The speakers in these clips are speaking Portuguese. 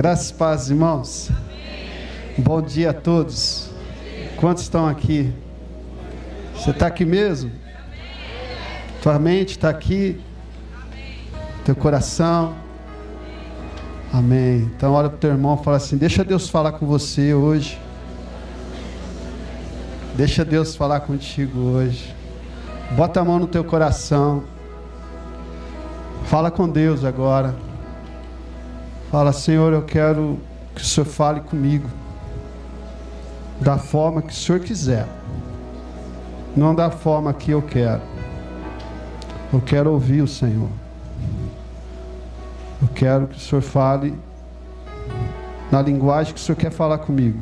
Graças e paz, irmãos. Bom dia a todos. Quantos estão aqui? Você está aqui mesmo? Tua mente está aqui? Teu coração? Amém. Então olha para o teu irmão e fala assim: Deixa Deus falar com você hoje. Deixa Deus falar contigo hoje. Bota a mão no teu coração. Fala com Deus agora. Fala, Senhor, eu quero que o Senhor fale comigo da forma que o Senhor quiser, não da forma que eu quero. Eu quero ouvir o Senhor. Eu quero que o Senhor fale na linguagem que o Senhor quer falar comigo,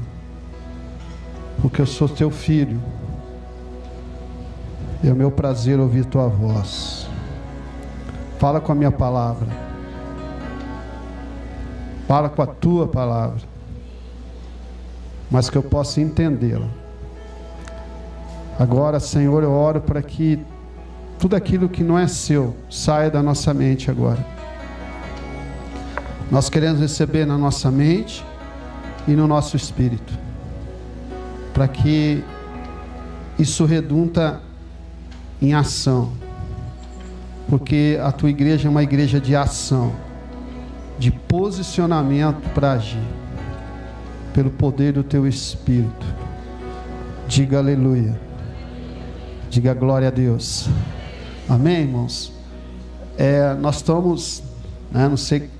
porque eu sou teu filho. É o meu prazer ouvir tua voz. Fala com a minha palavra. Fala com a tua palavra, mas que eu possa entendê-la. Agora, Senhor, eu oro para que tudo aquilo que não é seu saia da nossa mente agora. Nós queremos receber na nossa mente e no nosso espírito, para que isso redunda em ação, porque a tua igreja é uma igreja de ação de posicionamento para agir, pelo poder do teu Espírito. Diga aleluia. Diga glória a Deus. Amém, irmãos? É, nós estamos, né, não sei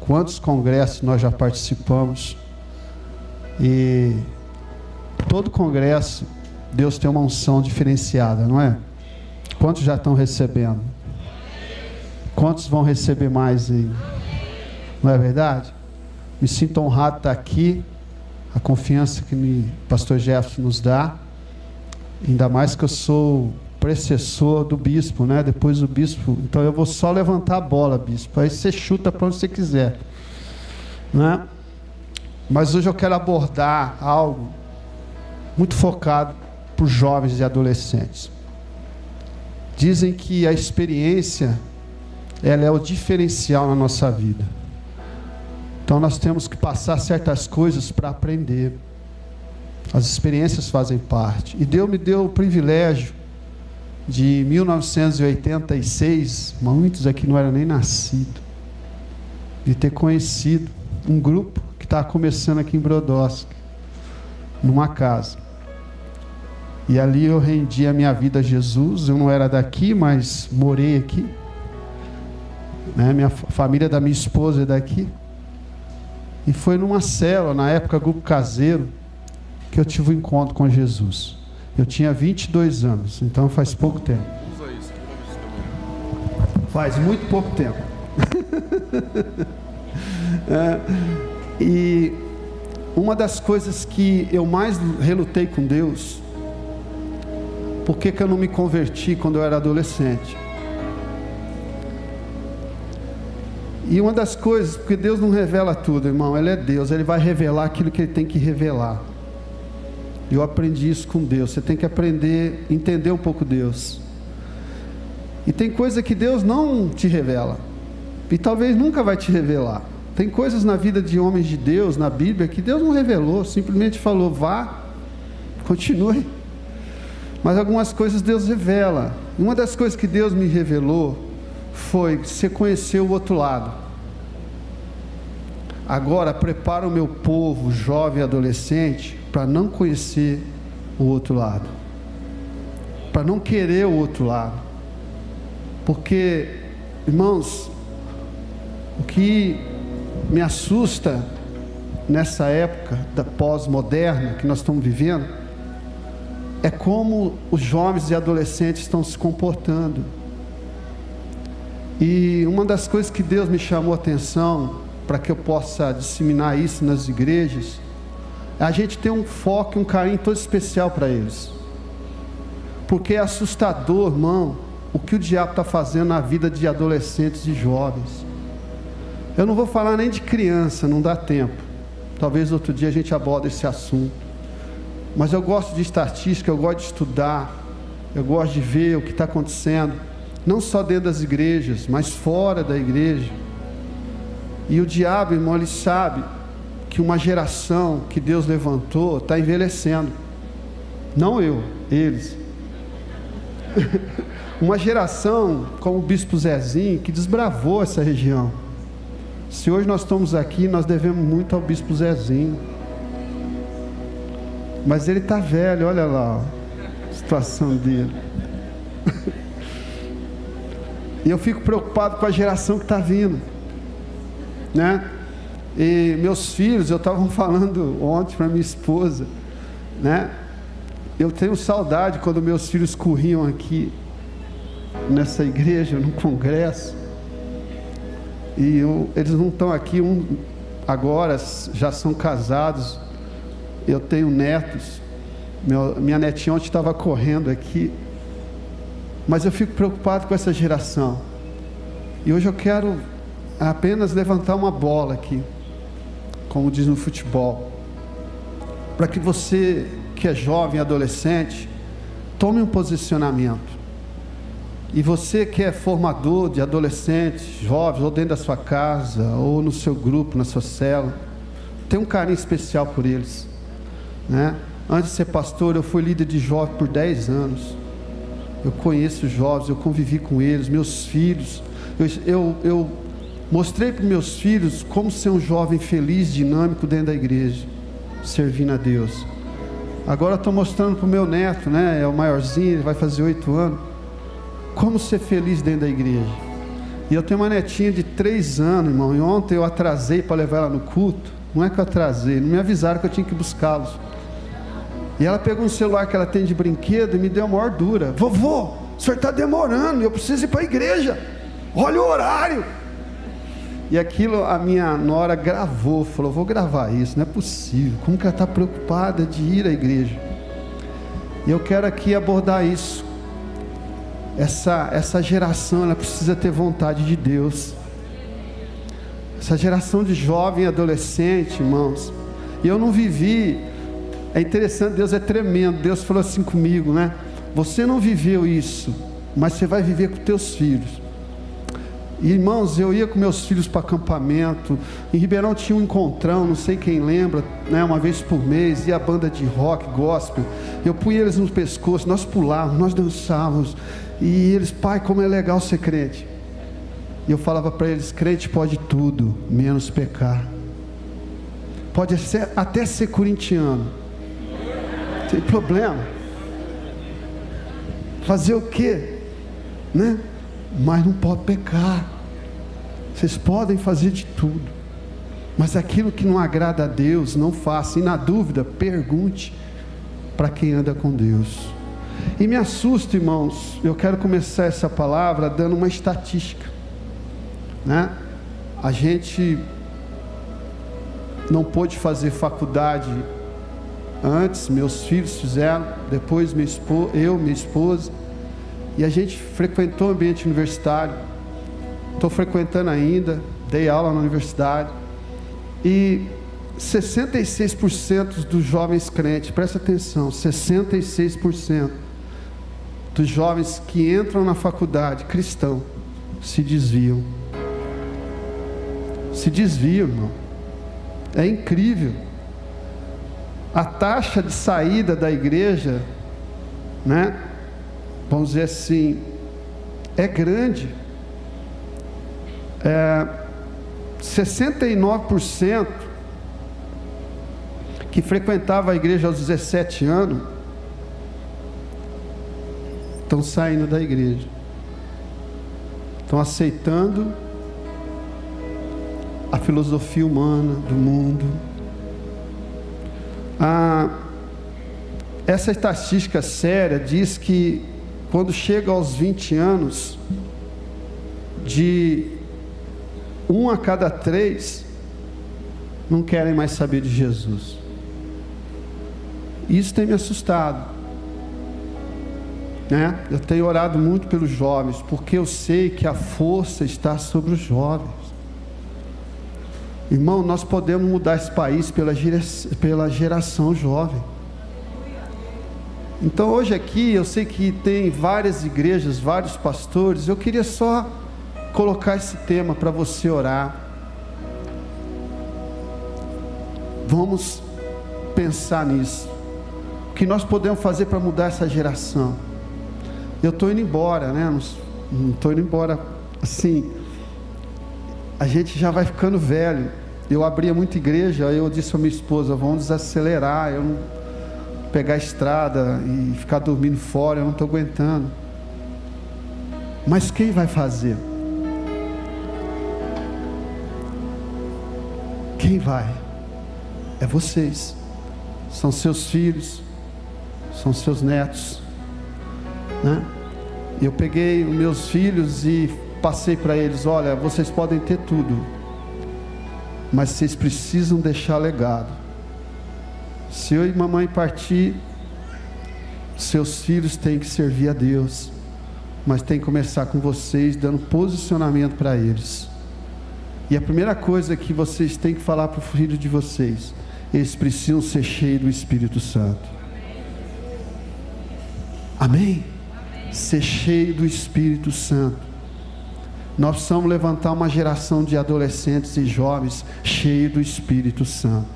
quantos congressos nós já participamos, e todo congresso, Deus tem uma unção diferenciada, não é? Quantos já estão recebendo? Quantos vão receber mais aí? Não é verdade? Me sinto honrado estar aqui. A confiança que o pastor Jefferson nos dá. Ainda mais que eu sou precessor do bispo, né? Depois do bispo. Então eu vou só levantar a bola, bispo. Aí você chuta para onde você quiser. Né? Mas hoje eu quero abordar algo muito focado para os jovens e adolescentes. Dizem que a experiência ela é o diferencial na nossa vida. Então nós temos que passar certas coisas para aprender. As experiências fazem parte. E Deus me deu o privilégio de 1986, muitos aqui não eram nem nascidos, de ter conhecido um grupo que está começando aqui em Brodowski, numa casa. E ali eu rendi a minha vida a Jesus. Eu não era daqui, mas morei aqui. Né? Minha família da minha esposa é daqui. E foi numa célula, na época grupo caseiro, que eu tive o um encontro com Jesus. Eu tinha 22 anos, então faz pouco tempo. Faz muito pouco tempo. é, e uma das coisas que eu mais relutei com Deus, por que, que eu não me converti quando eu era adolescente? E uma das coisas, porque Deus não revela tudo, irmão, Ele é Deus, Ele vai revelar aquilo que Ele tem que revelar. Eu aprendi isso com Deus. Você tem que aprender, entender um pouco Deus. E tem coisa que Deus não te revela. E talvez nunca vai te revelar. Tem coisas na vida de homens de Deus, na Bíblia, que Deus não revelou, simplesmente falou, vá, continue. Mas algumas coisas Deus revela. Uma das coisas que Deus me revelou foi você conhecer o outro lado. Agora prepara o meu povo, jovem e adolescente, para não conhecer o outro lado, para não querer o outro lado, porque, irmãos, o que me assusta nessa época da pós-moderna que nós estamos vivendo é como os jovens e adolescentes estão se comportando. E uma das coisas que Deus me chamou a atenção para que eu possa disseminar isso nas igrejas é a gente ter um foco, um carinho todo especial para eles. Porque é assustador, irmão, o que o diabo está fazendo na vida de adolescentes e jovens. Eu não vou falar nem de criança, não dá tempo. Talvez outro dia a gente aborde esse assunto. Mas eu gosto de estatística, eu gosto de estudar, eu gosto de ver o que está acontecendo não só dentro das igrejas, mas fora da igreja. E o diabo, irmão, ele sabe que uma geração que Deus levantou está envelhecendo. Não eu, eles. uma geração como o Bispo Zezinho que desbravou essa região. Se hoje nós estamos aqui, nós devemos muito ao Bispo Zezinho. Mas ele está velho, olha lá a situação dele. E eu fico preocupado com a geração que está vindo. Né? E meus filhos, eu estava falando ontem para minha esposa, né? Eu tenho saudade quando meus filhos corriam aqui nessa igreja, no congresso. E eu, eles não estão aqui, um agora já são casados. Eu tenho netos. Meu, minha netinha ontem estava correndo aqui. Mas eu fico preocupado com essa geração. E hoje eu quero apenas levantar uma bola aqui, como diz no futebol, para que você que é jovem, adolescente, tome um posicionamento. E você que é formador de adolescentes, jovens, ou dentro da sua casa, ou no seu grupo, na sua cela, tem um carinho especial por eles. Né? Antes de ser pastor, eu fui líder de jovens por 10 anos. Eu conheço os jovens, eu convivi com eles, meus filhos. Eu, eu, eu mostrei para meus filhos como ser um jovem feliz, dinâmico dentro da igreja, servindo a Deus. Agora estou mostrando para o meu neto, né? É o maiorzinho, ele vai fazer oito anos como ser feliz dentro da igreja. E eu tenho uma netinha de três anos, irmão. E ontem eu atrasei para levar ela no culto. Não é que eu atrasei, não me avisaram que eu tinha que buscá-los. E ela pegou um celular que ela tem de brinquedo e me deu a maior. Vovô, o senhor está demorando, eu preciso ir para a igreja. Olha o horário. E aquilo a minha nora gravou, falou: vou gravar isso, não é possível. Como que ela está preocupada de ir à igreja? E eu quero aqui abordar isso essa, essa geração ela precisa ter vontade de Deus. Essa geração de jovem adolescente, irmãos. E eu não vivi. É interessante, Deus é tremendo. Deus falou assim comigo, né? Você não viveu isso, mas você vai viver com teus filhos. Irmãos, eu ia com meus filhos para acampamento. Em Ribeirão tinha um encontrão, não sei quem lembra, né? Uma vez por mês, ia a banda de rock, gospel. Eu punha eles no pescoço, nós pulávamos, nós dançávamos. E eles, pai, como é legal ser crente. E eu falava para eles: crente pode tudo, menos pecar. Pode ser, até ser corintiano. Problema. Fazer o quê? Né? Mas não pode pecar. Vocês podem fazer de tudo. Mas aquilo que não agrada a Deus, não faça. E na dúvida, pergunte para quem anda com Deus. E me assusta, irmãos, eu quero começar essa palavra dando uma estatística. Né? A gente não pôde fazer faculdade antes, meus filhos fizeram, depois minha esposa, eu, minha esposa, e a gente frequentou o ambiente universitário. Estou frequentando ainda, dei aula na universidade. E 66% dos jovens crentes, presta atenção, 66% dos jovens que entram na faculdade cristão se desviam. Se desviam, irmão. É incrível. A taxa de saída da igreja, né? Vamos dizer assim, é grande. É, 69% que frequentava a igreja aos 17 anos estão saindo da igreja, estão aceitando a filosofia humana do mundo. Essa estatística séria diz que quando chega aos 20 anos, de um a cada três não querem mais saber de Jesus. Isso tem me assustado. Né? Eu tenho orado muito pelos jovens, porque eu sei que a força está sobre os jovens. Irmão, nós podemos mudar esse país pela, pela geração jovem. Então hoje aqui eu sei que tem várias igrejas, vários pastores. Eu queria só colocar esse tema para você orar. Vamos pensar nisso. O que nós podemos fazer para mudar essa geração? Eu estou indo embora, né? Não estou indo embora assim. A gente já vai ficando velho. Eu abria muita igreja, aí eu disse à minha esposa: vamos desacelerar. Eu não pegar a estrada e ficar dormindo fora, eu não estou aguentando. Mas quem vai fazer? Quem vai? É vocês. São seus filhos, são seus netos. Né? Eu peguei os meus filhos e passei para eles: olha, vocês podem ter tudo, mas vocês precisam deixar legado. Se eu e mamãe partir, seus filhos têm que servir a Deus, mas tem que começar com vocês dando posicionamento para eles. E a primeira coisa que vocês têm que falar para o filho de vocês, eles precisam ser cheios do Espírito Santo. Amém? Ser cheio do Espírito Santo. Nós precisamos levantar uma geração de adolescentes e jovens cheios do Espírito Santo.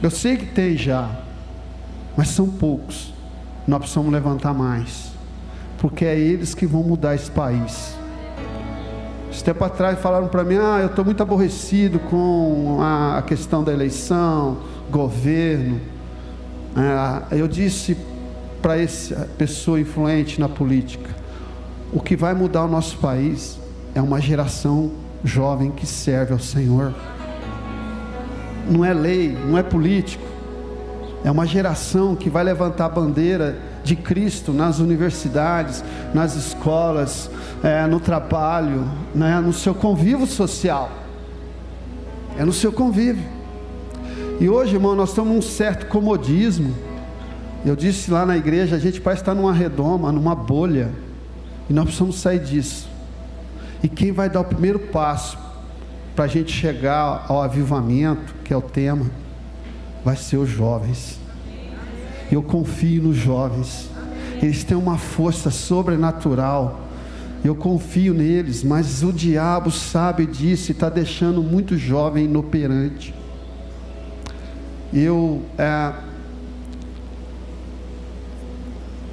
Eu sei que tem já, mas são poucos. Nós precisamos levantar mais, porque é eles que vão mudar esse país. Esse tempo atrás falaram para mim: ah, eu estou muito aborrecido com a questão da eleição, governo. É, eu disse para essa pessoa influente na política: o que vai mudar o nosso país é uma geração jovem que serve ao Senhor não é lei, não é político. É uma geração que vai levantar a bandeira de Cristo nas universidades, nas escolas, é, no trabalho, né, no seu convívio social. É no seu convívio. E hoje, irmão, nós estamos num certo comodismo. Eu disse lá na igreja, a gente parece estar numa redoma, numa bolha. E nós precisamos sair disso. E quem vai dar o primeiro passo para a gente chegar ao avivamento, que é o tema, vai ser os jovens. Eu confio nos jovens, eles têm uma força sobrenatural. Eu confio neles, mas o diabo sabe disso e está deixando muito jovem inoperante. Eu, é,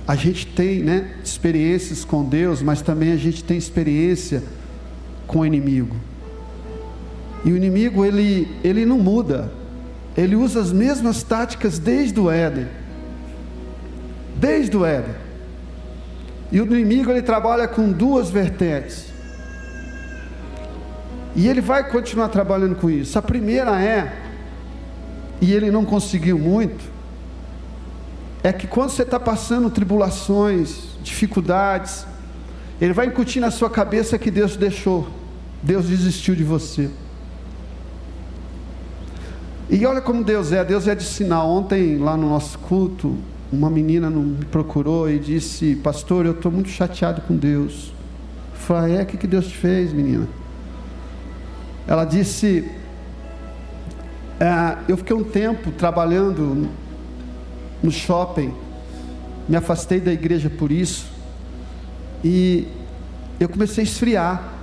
a gente tem né, experiências com Deus, mas também a gente tem experiência com o inimigo. E o inimigo ele, ele não muda. Ele usa as mesmas táticas desde o Éden. Desde o Éden. E o inimigo ele trabalha com duas vertentes. E ele vai continuar trabalhando com isso. A primeira é, e ele não conseguiu muito, é que quando você está passando tribulações, dificuldades, ele vai incutir na sua cabeça que Deus deixou, Deus desistiu de você. E olha como Deus é, Deus é de sinal. Ontem, lá no nosso culto, uma menina me procurou e disse: Pastor, eu estou muito chateado com Deus. Eu falei: É, o que, que Deus te fez, menina? Ela disse: é, Eu fiquei um tempo trabalhando no shopping, me afastei da igreja por isso, e eu comecei a esfriar.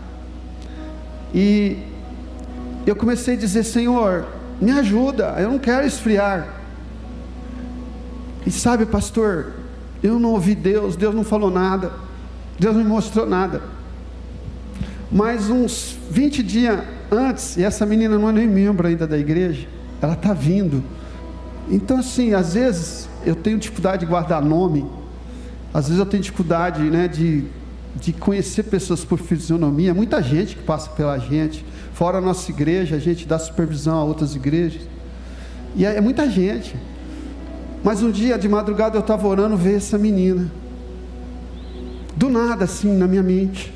E eu comecei a dizer: Senhor, me ajuda, eu não quero esfriar. E sabe, pastor, eu não ouvi Deus, Deus não falou nada, Deus não me mostrou nada. Mas uns 20 dias antes, e essa menina não é nem membro ainda da igreja, ela está vindo. Então, assim, às vezes eu tenho dificuldade de guardar nome, às vezes eu tenho dificuldade né, de, de conhecer pessoas por fisionomia, muita gente que passa pela gente. Fora a nossa igreja, a gente dá supervisão a outras igrejas. E é, é muita gente. Mas um dia de madrugada eu estava orando ver essa menina. Do nada, assim, na minha mente.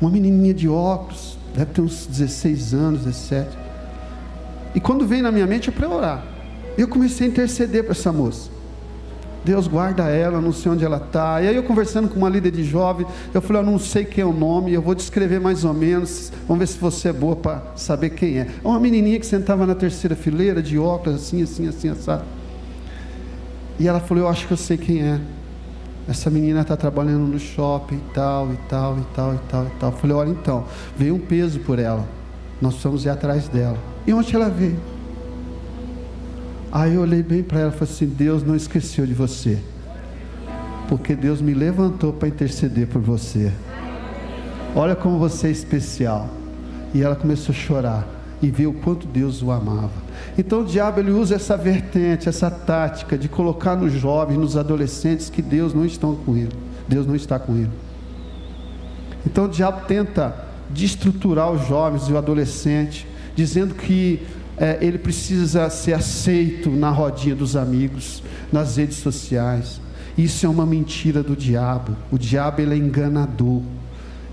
Uma menininha de óculos, deve ter uns 16 anos, 17. E quando veio na minha mente é para orar. Eu comecei a interceder para essa moça. Deus guarda ela, não sei onde ela está. E aí eu conversando com uma líder de jovem, eu falei, eu não sei quem é o nome, eu vou descrever mais ou menos, vamos ver se você é boa para saber quem é. Uma menininha que sentava na terceira fileira, de óculos, assim, assim, assim, assado. E ela falou, eu acho que eu sei quem é. Essa menina está trabalhando no shopping e tal, e tal, e tal, e tal, e tal. Eu falei, olha então, veio um peso por ela. Nós precisamos ir atrás dela. E onde ela veio? Aí eu olhei bem para ela e falei assim: Deus não esqueceu de você, porque Deus me levantou para interceder por você. Olha como você é especial. E ela começou a chorar e viu o quanto Deus o amava. Então o diabo ele usa essa vertente, essa tática de colocar nos jovens, nos adolescentes que Deus não está com ele. Deus não está com ele. Então o diabo tenta destruturar os jovens e o adolescente, dizendo que é, ele precisa ser aceito na rodinha dos amigos, nas redes sociais. Isso é uma mentira do diabo. O diabo ele é enganador.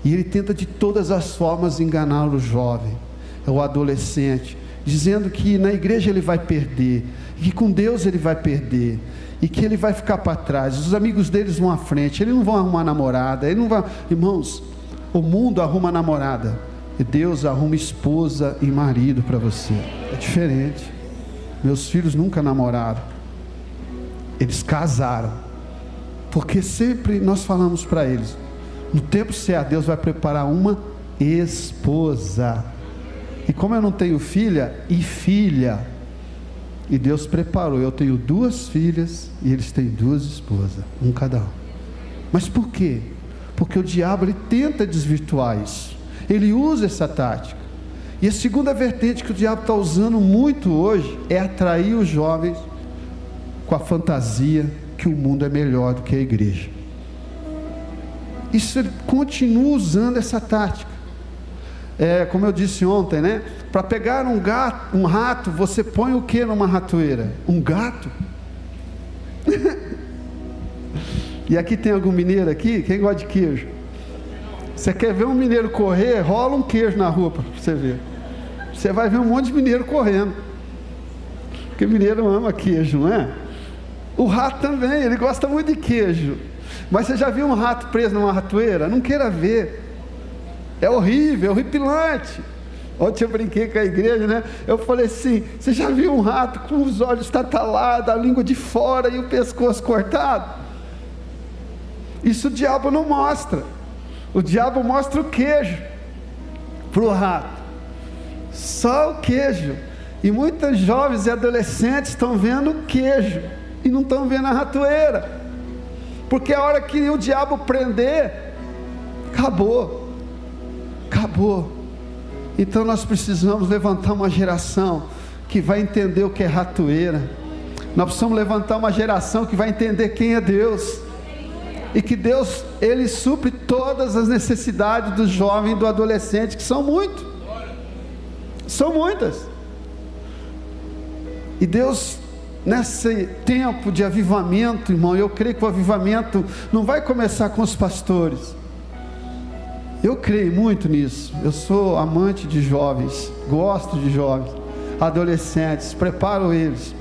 E ele tenta de todas as formas enganar o jovem, o adolescente, dizendo que na igreja ele vai perder, que com Deus ele vai perder, e que ele vai ficar para trás. Os amigos deles vão à frente, eles não vão arrumar namorada, ele não vai. Irmãos, o mundo arruma namorada, e Deus arruma esposa e marido para você. É diferente. Meus filhos nunca namoraram, eles casaram, porque sempre nós falamos para eles: no tempo certo, Deus vai preparar uma esposa. E como eu não tenho filha e filha, e Deus preparou, eu tenho duas filhas e eles têm duas esposas, um cada um. Mas por quê? Porque o diabo ele tenta desvirtuar isso. Ele usa essa tática. E a segunda vertente que o diabo está usando muito hoje é atrair os jovens com a fantasia que o mundo é melhor do que a igreja. Isso ele continua usando essa tática. É, como eu disse ontem, né? Para pegar um gato, um rato, você põe o que numa ratoeira? Um gato? E aqui tem algum mineiro aqui? Quem gosta de queijo? Você quer ver um mineiro correr? Rola um queijo na rua para você ver. Você vai ver um monte de mineiro correndo. Porque mineiro ama queijo, não é? O rato também, ele gosta muito de queijo. Mas você já viu um rato preso numa ratoeira? Não queira ver. É horrível, é horripilante. Ontem eu brinquei com a igreja, né? Eu falei assim: você já viu um rato com os olhos tatalados, a língua de fora e o pescoço cortado? Isso o diabo não mostra. O diabo mostra o queijo para o rato. Só o queijo. E muitos jovens e adolescentes estão vendo o queijo e não estão vendo a ratoeira. Porque a hora que o diabo prender, acabou. Acabou. Então nós precisamos levantar uma geração que vai entender o que é ratoeira. Nós precisamos levantar uma geração que vai entender quem é Deus e que Deus ele supre todas as necessidades do jovem e do adolescente, que são muito. São muitas. E Deus nesse tempo de avivamento, irmão, eu creio que o avivamento não vai começar com os pastores. Eu creio muito nisso. Eu sou amante de jovens, gosto de jovens, adolescentes, preparo eles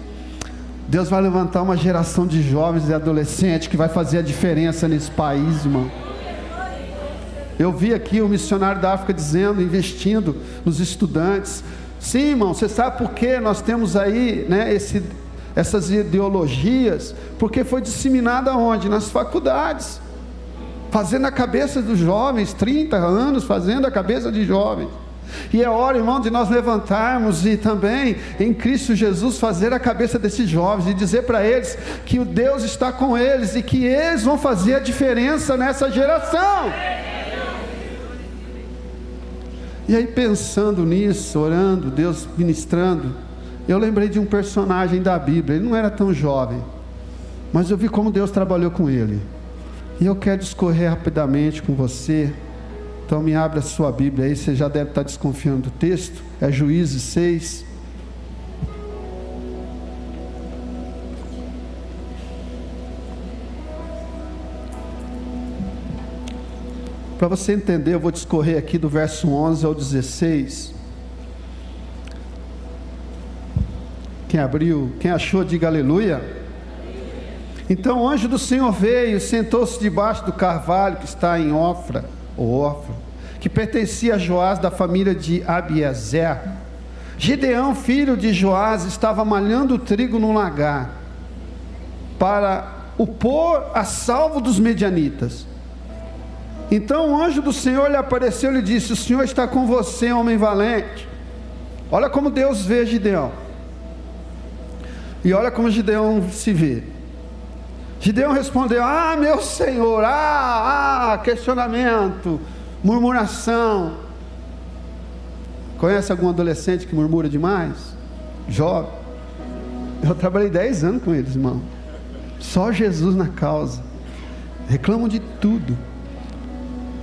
Deus vai levantar uma geração de jovens e adolescentes que vai fazer a diferença nesse país, irmão. Eu vi aqui o missionário da África dizendo, investindo nos estudantes. Sim, irmão, você sabe por que nós temos aí né, esse, essas ideologias? Porque foi disseminada onde? Nas faculdades. Fazendo a cabeça dos jovens, 30 anos fazendo a cabeça de jovens. E é hora, irmão, de nós levantarmos e também em Cristo Jesus fazer a cabeça desses jovens e dizer para eles que o Deus está com eles e que eles vão fazer a diferença nessa geração. E aí, pensando nisso, orando, Deus ministrando, eu lembrei de um personagem da Bíblia. Ele não era tão jovem, mas eu vi como Deus trabalhou com ele. E eu quero discorrer rapidamente com você então me abre a sua Bíblia aí, você já deve estar desconfiando do texto. É Juízes 6. Para você entender, eu vou discorrer aqui do verso 11 ao 16. Quem abriu, quem achou, diga aleluia. Então o anjo do Senhor veio, sentou-se debaixo do carvalho que está em Ofra órfão, que pertencia a Joás da família de Abiezer. Gideão, filho de Joás, estava malhando trigo no lagar para o pôr a salvo dos medianitas. Então o anjo do Senhor lhe apareceu e lhe disse: O Senhor está com você, homem valente. Olha como Deus vê Gideão. E olha como Gideão se vê. Gideão respondeu: Ah, meu senhor, ah, ah, questionamento, murmuração. Conhece algum adolescente que murmura demais? Jovem. Eu trabalhei 10 anos com eles, irmão. Só Jesus na causa. Reclamam de tudo.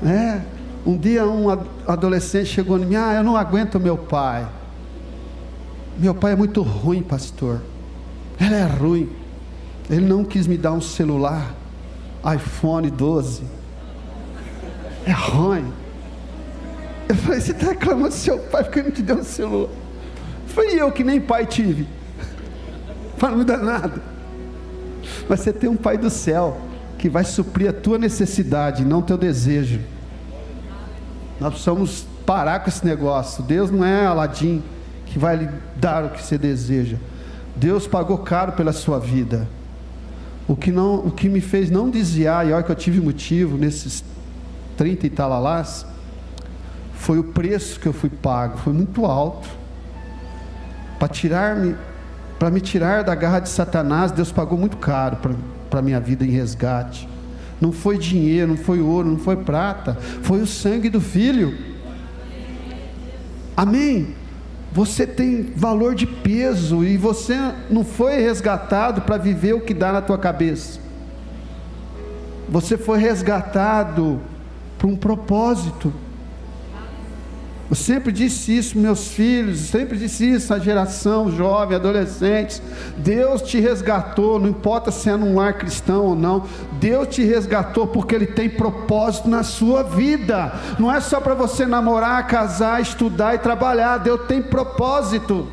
É. Um dia um adolescente chegou em mim, ah, eu não aguento meu pai. Meu pai é muito ruim, pastor. Ele é ruim. Ele não quis me dar um celular, iPhone 12. É ruim. Eu falei, você está reclamando do seu pai porque ele não te deu um celular. Foi eu que nem pai tive. Para não me dar nada. Mas você tem um pai do céu que vai suprir a tua necessidade, não teu desejo. Nós precisamos parar com esse negócio. Deus não é Aladim que vai lhe dar o que você deseja. Deus pagou caro pela sua vida. O que, não, o que me fez não desviar, e olha que eu tive motivo nesses 30 e talalás, foi o preço que eu fui pago, foi muito alto. Para tirar-me, para me tirar da garra de Satanás, Deus pagou muito caro para a minha vida em resgate. Não foi dinheiro, não foi ouro, não foi prata, foi o sangue do Filho. Amém. Você tem valor de peso e você não foi resgatado para viver o que dá na tua cabeça. Você foi resgatado para um propósito. Eu sempre disse isso, meus filhos, sempre disse isso à geração jovem, adolescentes. Deus te resgatou, não importa se é num lar cristão ou não. Deus te resgatou porque Ele tem propósito na sua vida. Não é só para você namorar, casar, estudar e trabalhar. Deus tem propósito.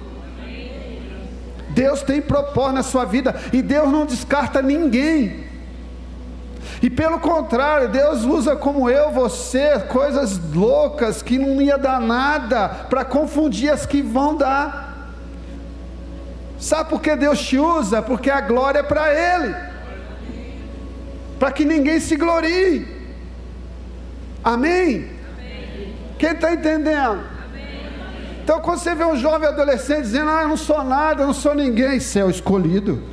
Deus tem propósito na sua vida e Deus não descarta ninguém. E pelo contrário, Deus usa como eu, você, coisas loucas que não ia dar nada para confundir as que vão dar. Sabe por que Deus te usa? Porque a glória é para Ele, para que ninguém se glorie. Amém? Amém. Quem está entendendo? Então, quando você vê um jovem adolescente dizendo, ah, eu não sou nada, eu não sou ninguém, céu escolhido.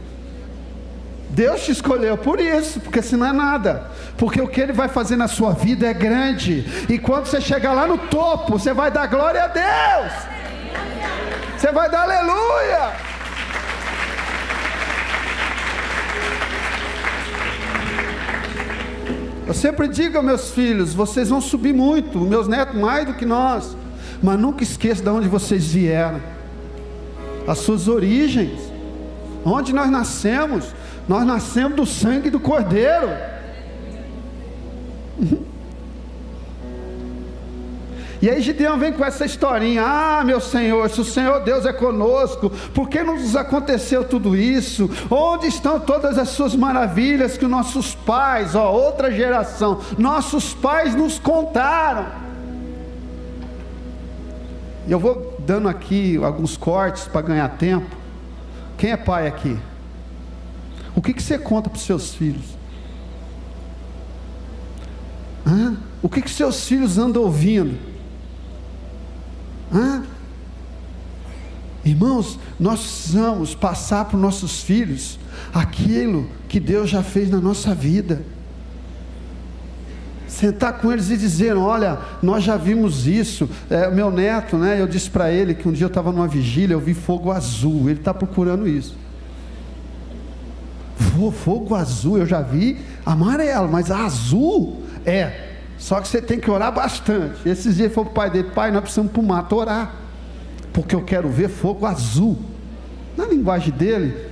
Deus te escolheu por isso, porque senão é nada. Porque o que Ele vai fazer na sua vida é grande. E quando você chegar lá no topo, você vai dar glória a Deus. Você vai dar aleluia. Eu sempre digo aos meus filhos: vocês vão subir muito, meus netos mais do que nós. Mas nunca esqueça de onde vocês vieram, as suas origens, onde nós nascemos. Nós nascemos do sangue do Cordeiro. E aí Gideão vem com essa historinha: Ah, meu Senhor, se o Senhor Deus é conosco, por que nos aconteceu tudo isso? Onde estão todas as suas maravilhas que nossos pais, ó, outra geração, nossos pais nos contaram? E eu vou dando aqui alguns cortes para ganhar tempo. Quem é pai aqui? O que, que você conta para os seus filhos? Hã? O que, que seus filhos andam ouvindo? Hã? Irmãos, nós precisamos passar para os nossos filhos aquilo que Deus já fez na nossa vida. Sentar com eles e dizer: Olha, nós já vimos isso. É, meu neto, né? Eu disse para ele que um dia eu estava numa vigília, eu vi fogo azul. Ele está procurando isso fogo azul, eu já vi amarelo, mas azul é. Só que você tem que orar bastante. Esses dias foi para o pai dele, pai, nós precisamos para o mato orar. Porque eu quero ver fogo azul. Na linguagem dele,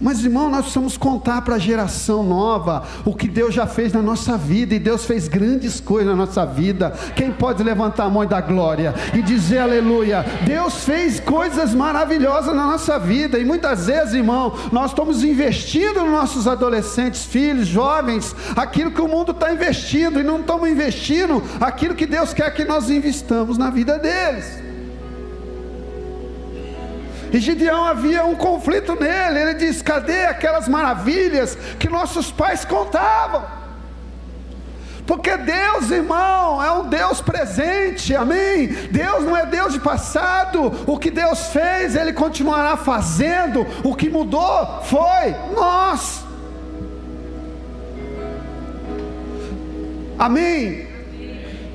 mas irmão, nós precisamos contar para a geração nova o que Deus já fez na nossa vida, e Deus fez grandes coisas na nossa vida. Quem pode levantar a mão da glória e dizer aleluia? Deus fez coisas maravilhosas na nossa vida, e muitas vezes, irmão, nós estamos investindo nos nossos adolescentes, filhos, jovens, aquilo que o mundo está investindo, e não estamos investindo aquilo que Deus quer que nós investamos na vida deles. E Gideão havia um conflito nele. Ele diz: cadê aquelas maravilhas que nossos pais contavam? Porque Deus, irmão, é um Deus presente, amém? Deus não é Deus de passado, o que Deus fez, Ele continuará fazendo, o que mudou foi nós. Amém?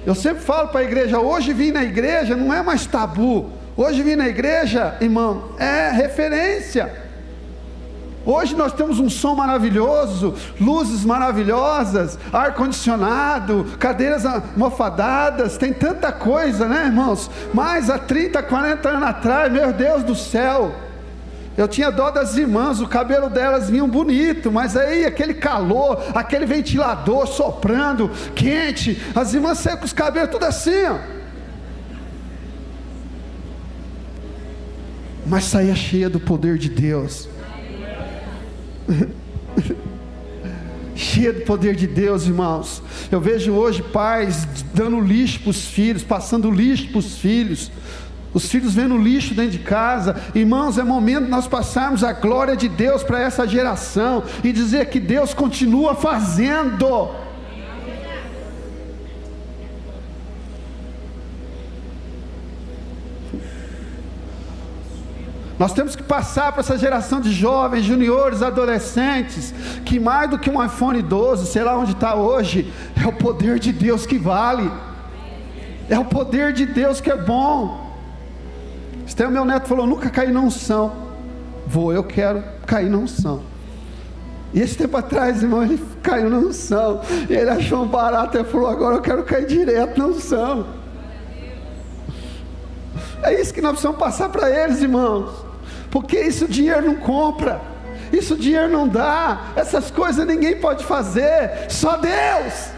Eu sempre falo para a igreja: hoje vim na igreja não é mais tabu, hoje vim na igreja, irmão, é referência. Hoje nós temos um som maravilhoso, luzes maravilhosas, ar-condicionado, cadeiras mofadadas, tem tanta coisa, né, irmãos? Mas há 30, 40 anos atrás, meu Deus do céu, eu tinha dó das irmãs, o cabelo delas vinha bonito, mas aí aquele calor, aquele ventilador soprando, quente, as irmãs saíam com os cabelos tudo assim, ó. Mas saía cheia do poder de Deus. Cheia do poder de Deus, irmãos. Eu vejo hoje pais dando lixo para os filhos, passando lixo para os filhos. Os filhos vendo lixo dentro de casa. Irmãos, é momento nós passarmos a glória de Deus para essa geração e dizer que Deus continua fazendo. Nós temos que passar para essa geração de jovens, juniores, adolescentes, que mais do que um iPhone 12, sei lá onde está hoje, é o poder de Deus que vale, é o poder de Deus que é bom. Esteve meu neto falou: nunca caí na unção. Vou, eu quero cair na unção. E esse tempo atrás, irmão, ele caiu na unção. E ele achou um barato e falou: agora eu quero cair direto na unção. É isso que nós precisamos passar para eles, irmãos porque isso dinheiro não compra, isso dinheiro não dá, essas coisas ninguém pode fazer, só Deus.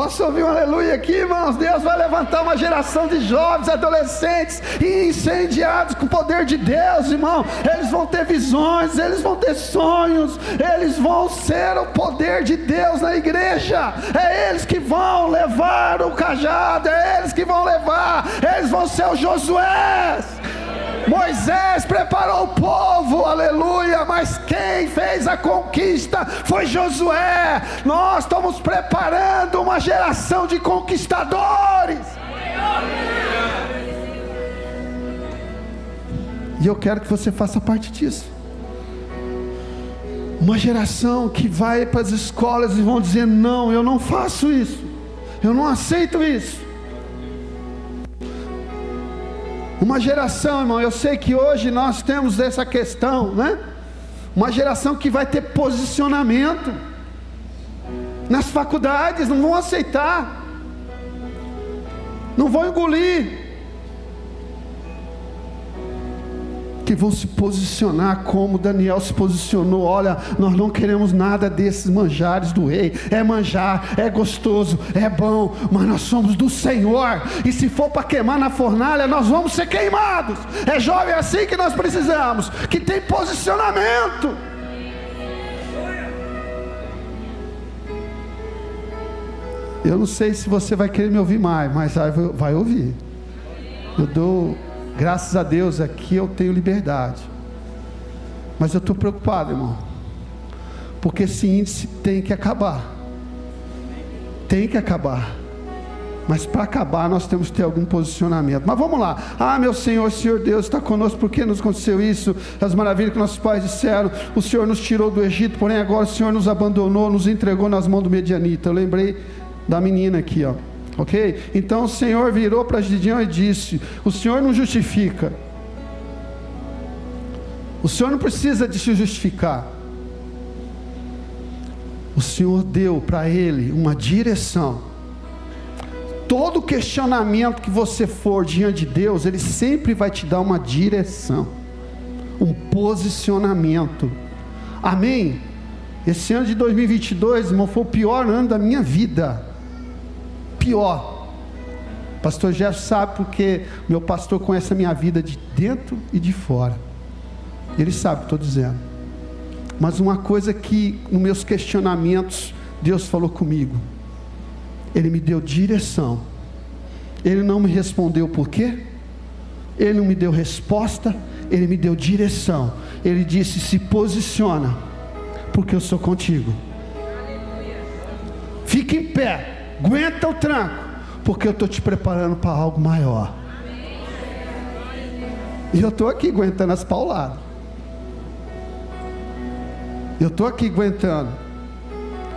Posso ouvir um aleluia aqui, irmãos? Deus vai levantar uma geração de jovens, adolescentes incendiados com o poder de Deus, irmão. Eles vão ter visões, eles vão ter sonhos, eles vão ser o poder de Deus na igreja. É eles que vão levar o cajado, é eles que vão levar, eles vão ser os Josué. Moisés preparou o povo, aleluia, mas quem fez a conquista foi Josué. Nós estamos preparando uma geração de conquistadores. E eu quero que você faça parte disso. Uma geração que vai para as escolas e vão dizer: não, eu não faço isso, eu não aceito isso. Uma geração, irmão, eu sei que hoje nós temos essa questão, né? Uma geração que vai ter posicionamento. Nas faculdades não vão aceitar. Não vão engolir. Que vão se posicionar como Daniel se posicionou. Olha, nós não queremos nada desses manjares do rei. É manjar, é gostoso, é bom, mas nós somos do Senhor. E se for para queimar na fornalha, nós vamos ser queimados. É jovem assim que nós precisamos, que tem posicionamento. Eu não sei se você vai querer me ouvir mais, mas vai, ouvir. Eu dou Graças a Deus aqui eu tenho liberdade. Mas eu estou preocupado, irmão. Porque esse índice tem que acabar. Tem que acabar. Mas para acabar nós temos que ter algum posicionamento. Mas vamos lá. Ah, meu Senhor, Senhor Deus está conosco. Por que nos aconteceu isso? As maravilhas que nossos pais disseram. O Senhor nos tirou do Egito, porém agora o Senhor nos abandonou, nos entregou nas mãos do medianita. Eu lembrei da menina aqui, ó. Ok? Então o Senhor virou para Gideão e disse: O Senhor não justifica. O Senhor não precisa de se justificar. O Senhor deu para ele uma direção. Todo questionamento que você for diante de Deus, Ele sempre vai te dar uma direção, um posicionamento. Amém? Esse ano de 2022, irmão, foi o pior ano da minha vida pior. Pastor Gerson sabe porque meu pastor conhece a minha vida de dentro e de fora. Ele sabe estou dizendo. Mas uma coisa que nos meus questionamentos Deus falou comigo. Ele me deu direção. Ele não me respondeu por quê? Ele não me deu resposta, ele me deu direção. Ele disse: "Se posiciona, porque eu sou contigo". Fica em pé, aguenta o tranco, porque eu estou te preparando para algo maior. E eu estou aqui aguentando as pauladas. Eu estou aqui aguentando.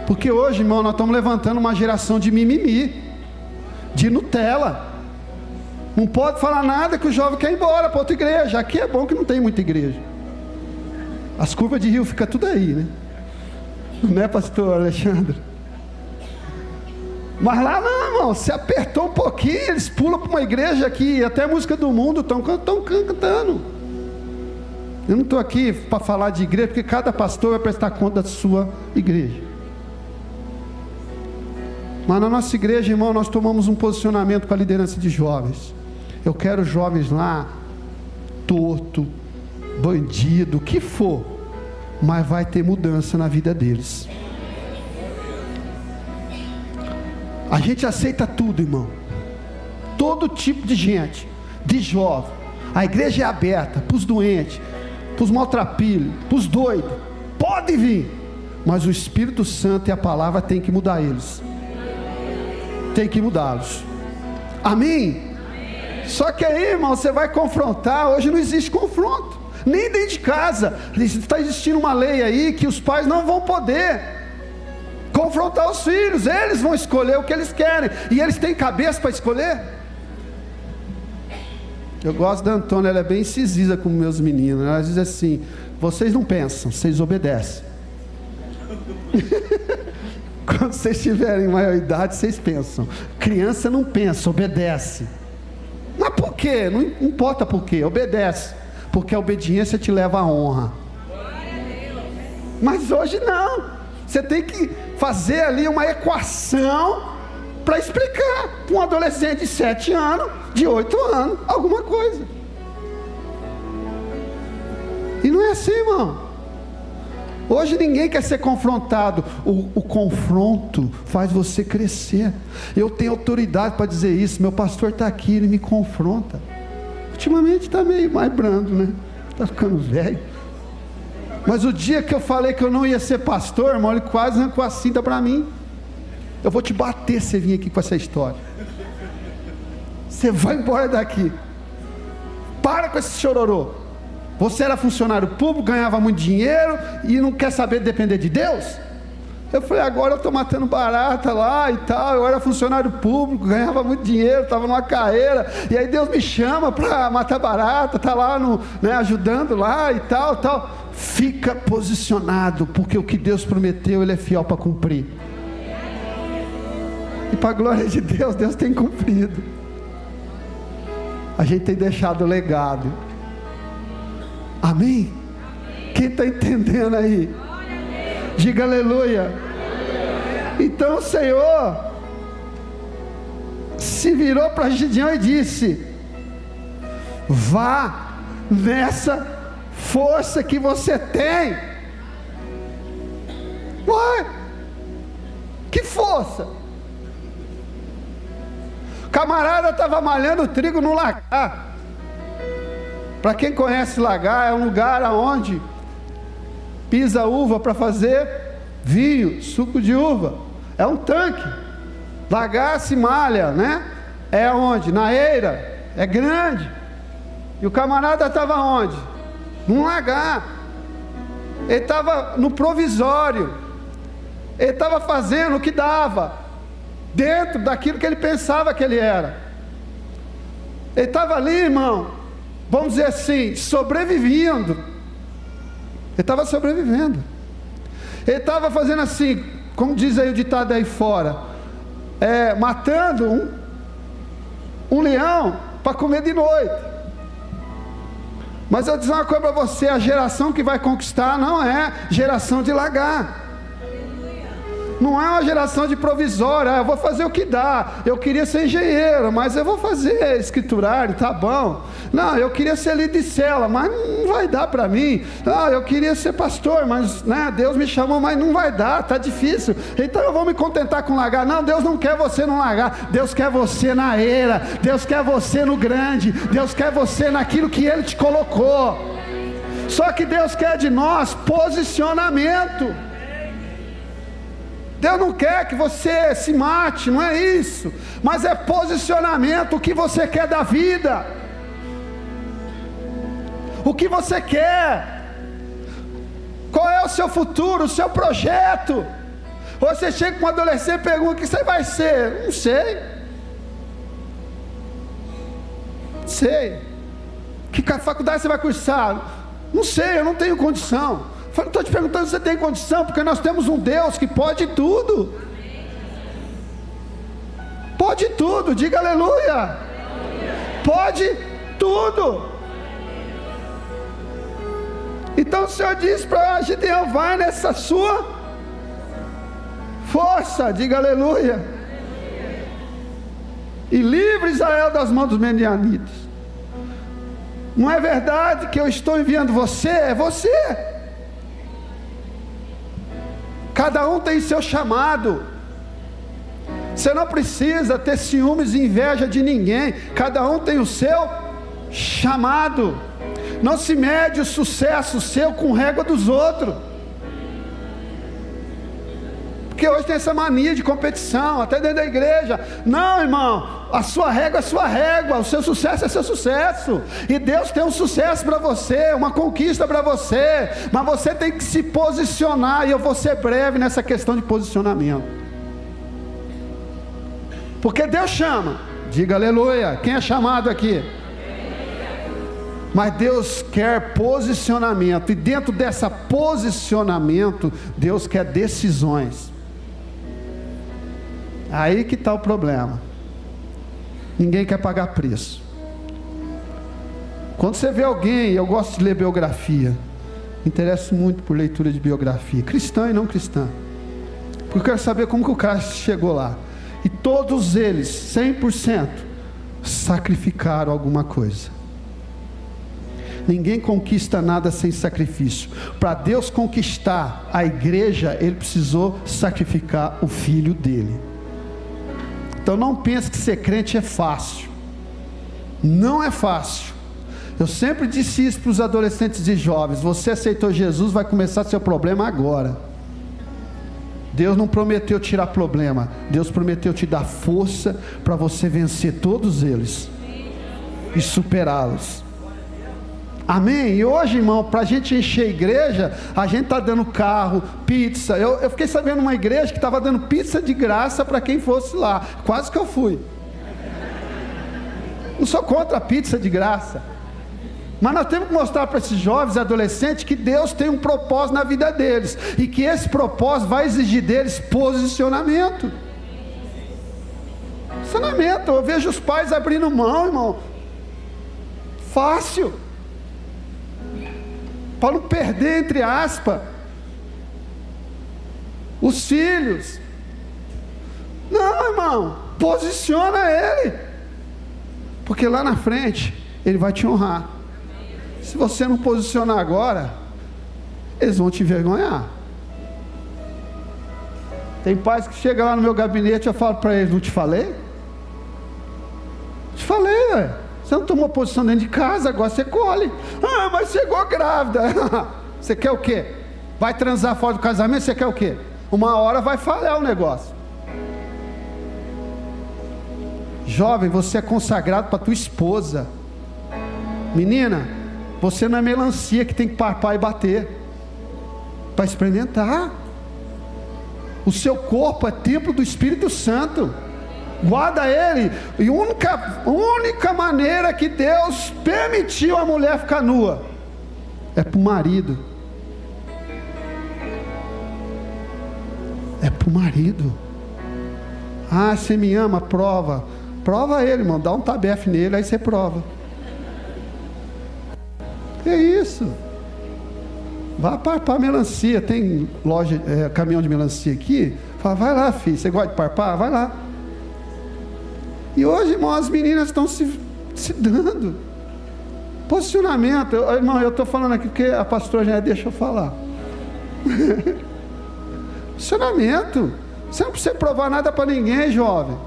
Porque hoje, irmão, nós estamos levantando uma geração de mimimi, de Nutella. Não pode falar nada que o jovem quer ir embora para outra igreja. Aqui é bom que não tem muita igreja. As curvas de rio ficam tudo aí, né? Não é, pastor Alexandre? Mas lá não, irmão, se apertou um pouquinho, eles pulam para uma igreja aqui, até música do mundo estão cantando. Eu não estou aqui para falar de igreja, porque cada pastor vai prestar conta da sua igreja. Mas na nossa igreja, irmão, nós tomamos um posicionamento com a liderança de jovens. Eu quero jovens lá, torto, bandido, o que for, mas vai ter mudança na vida deles. A gente aceita tudo, irmão. Todo tipo de gente, de jovem. A igreja é aberta para os doentes, para os maltrapilhos, para os doidos. Pode vir, mas o Espírito Santo e a palavra tem que mudar eles. Tem que mudá-los. Amém? Só que aí, irmão, você vai confrontar. Hoje não existe confronto, nem dentro de casa. Está existindo uma lei aí que os pais não vão poder confrontar os filhos. Eles vão escolher o que eles querem. E eles têm cabeça para escolher. Eu gosto da Antônia, ela é bem incisiva com meus meninos. Ela diz assim: vocês não pensam, vocês obedecem. Quando vocês tiverem maior idade, vocês pensam. Criança não pensa, obedece. Mas por quê? Não importa por quê, obedece. Porque a obediência te leva à honra. Mas hoje não. Você tem que fazer ali uma equação para explicar para um adolescente de 7 anos, de 8 anos, alguma coisa. E não é assim, irmão. Hoje ninguém quer ser confrontado. O, o, confronto faz você crescer. Eu tenho autoridade para dizer isso. Meu pastor está aqui, ele me confronta. Ultimamente está meio mais brando, né? Está ficando velho. Mas o dia que eu falei que eu não ia ser pastor, irmão, ele quase arrancou a cinta para mim. Eu vou te bater se vir aqui com essa história. Você vai embora daqui. Para com esse chororô. Você era funcionário público, ganhava muito dinheiro e não quer saber depender de Deus? Eu falei, agora eu estou matando barata lá e tal. Eu era funcionário público, ganhava muito dinheiro, estava numa carreira. E aí Deus me chama para matar barata, tá lá no, né, ajudando lá e tal, tal. Fica posicionado, porque o que Deus prometeu, Ele é fiel para cumprir. E para a glória de Deus, Deus tem cumprido. A gente tem deixado legado. Amém? Quem está entendendo aí? Diga aleluia. Então o Senhor se virou para Gideão e disse: Vá nessa força que você tem. Ué, que força? Camarada estava malhando trigo no lagar. Para quem conhece lagar, é um lugar aonde pisa uva para fazer vinho, suco de uva. É um tanque. Lagar se malha, né? É onde? Na eira. É grande. E o camarada estava onde? Num lagar. Ele estava no provisório. Ele estava fazendo o que dava. Dentro daquilo que ele pensava que ele era. Ele estava ali, irmão vamos dizer assim, sobrevivendo. Ele estava sobrevivendo. Ele estava fazendo assim, como diz aí o ditado aí fora, é, matando um, um leão para comer de noite. Mas eu dizer uma coisa para você: a geração que vai conquistar não é geração de lagar. Não é uma geração de provisória, ah, eu vou fazer o que dá. Eu queria ser engenheiro, mas eu vou fazer escriturário, tá bom. Não, eu queria ser líder de cela, mas não vai dar para mim. Não, eu queria ser pastor, mas né, Deus me chamou, mas não vai dar, tá difícil. Então eu vou me contentar com largar. Não, Deus não quer você no largar. Deus quer você na era. Deus quer você no grande. Deus quer você naquilo que Ele te colocou. Só que Deus quer de nós posicionamento. Deus não quer que você se mate, não é isso, mas é posicionamento, o que você quer da vida, o que você quer, qual é o seu futuro, o seu projeto. Você chega com um adolescente e pergunta: o que você vai ser? Não sei. Não sei. Que faculdade você vai cursar? Não sei, eu não tenho condição. Estou te perguntando se você tem condição, porque nós temos um Deus que pode tudo. Pode tudo, diga aleluia. Pode tudo. Então o Senhor diz para Gideão: vai nessa sua força, diga aleluia. E livre Israel das mãos dos medianitas. Não é verdade que eu estou enviando você, é você. Cada um tem seu chamado. Você não precisa ter ciúmes e inveja de ninguém. Cada um tem o seu chamado. Não se mede o sucesso seu com régua dos outros. Porque hoje tem essa mania de competição, até dentro da igreja. Não, irmão, a sua régua é sua régua, o seu sucesso é seu sucesso. E Deus tem um sucesso para você, uma conquista para você. Mas você tem que se posicionar, e eu vou ser breve nessa questão de posicionamento. Porque Deus chama, diga aleluia. Quem é chamado aqui? Mas Deus quer posicionamento, e dentro dessa posicionamento, Deus quer decisões. Aí que está o problema. Ninguém quer pagar preço. Quando você vê alguém, eu gosto de ler biografia, interesso muito por leitura de biografia, cristã e não cristã, porque eu quero saber como que o cara chegou lá. E todos eles, 100%, sacrificaram alguma coisa. Ninguém conquista nada sem sacrifício. Para Deus conquistar a igreja, ele precisou sacrificar o filho dele. Então não pense que ser crente é fácil. Não é fácil. Eu sempre disse isso para os adolescentes e jovens: você aceitou Jesus, vai começar seu problema agora. Deus não prometeu tirar problema, Deus prometeu te dar força para você vencer todos eles e superá-los. Amém? E hoje, irmão, para a gente encher a igreja, a gente está dando carro, pizza. Eu, eu fiquei sabendo uma igreja que estava dando pizza de graça para quem fosse lá. Quase que eu fui. Não sou contra a pizza de graça. Mas nós temos que mostrar para esses jovens e adolescentes que Deus tem um propósito na vida deles. E que esse propósito vai exigir deles posicionamento. Posicionamento. Eu vejo os pais abrindo mão, irmão. Fácil não perder, entre aspas, os filhos. Não, irmão, posiciona ele, porque lá na frente ele vai te honrar. Se você não posicionar agora, eles vão te envergonhar. Tem pais que chegam lá no meu gabinete e eu falo para eles: Não te falei? Te falei, velho. Você não tomou posição dentro de casa, agora você colhe. Ah, mas chegou grávida. Você quer o quê? Vai transar fora do casamento? Você quer o quê? Uma hora vai falhar o negócio. Jovem, você é consagrado para tua esposa. Menina, você não é melancia que tem que parpar e bater para experimentar. O seu corpo é templo do Espírito Santo guarda ele. E única, única maneira que Deus permitiu a mulher ficar nua é para o marido. É para o marido. Ah, você me ama, prova. Prova ele, irmão. Dá um tabefe nele, aí você prova. É isso. Vá parpar melancia. Tem loja, é, caminhão de melancia aqui. Fala, vai lá, filho. Você gosta de parpar? Vai lá. E hoje, irmão, as meninas estão se, se dando. Posicionamento, eu, irmão, eu estou falando aqui porque a pastora já deixa eu falar. Posicionamento. Você não precisa provar nada para ninguém, jovem.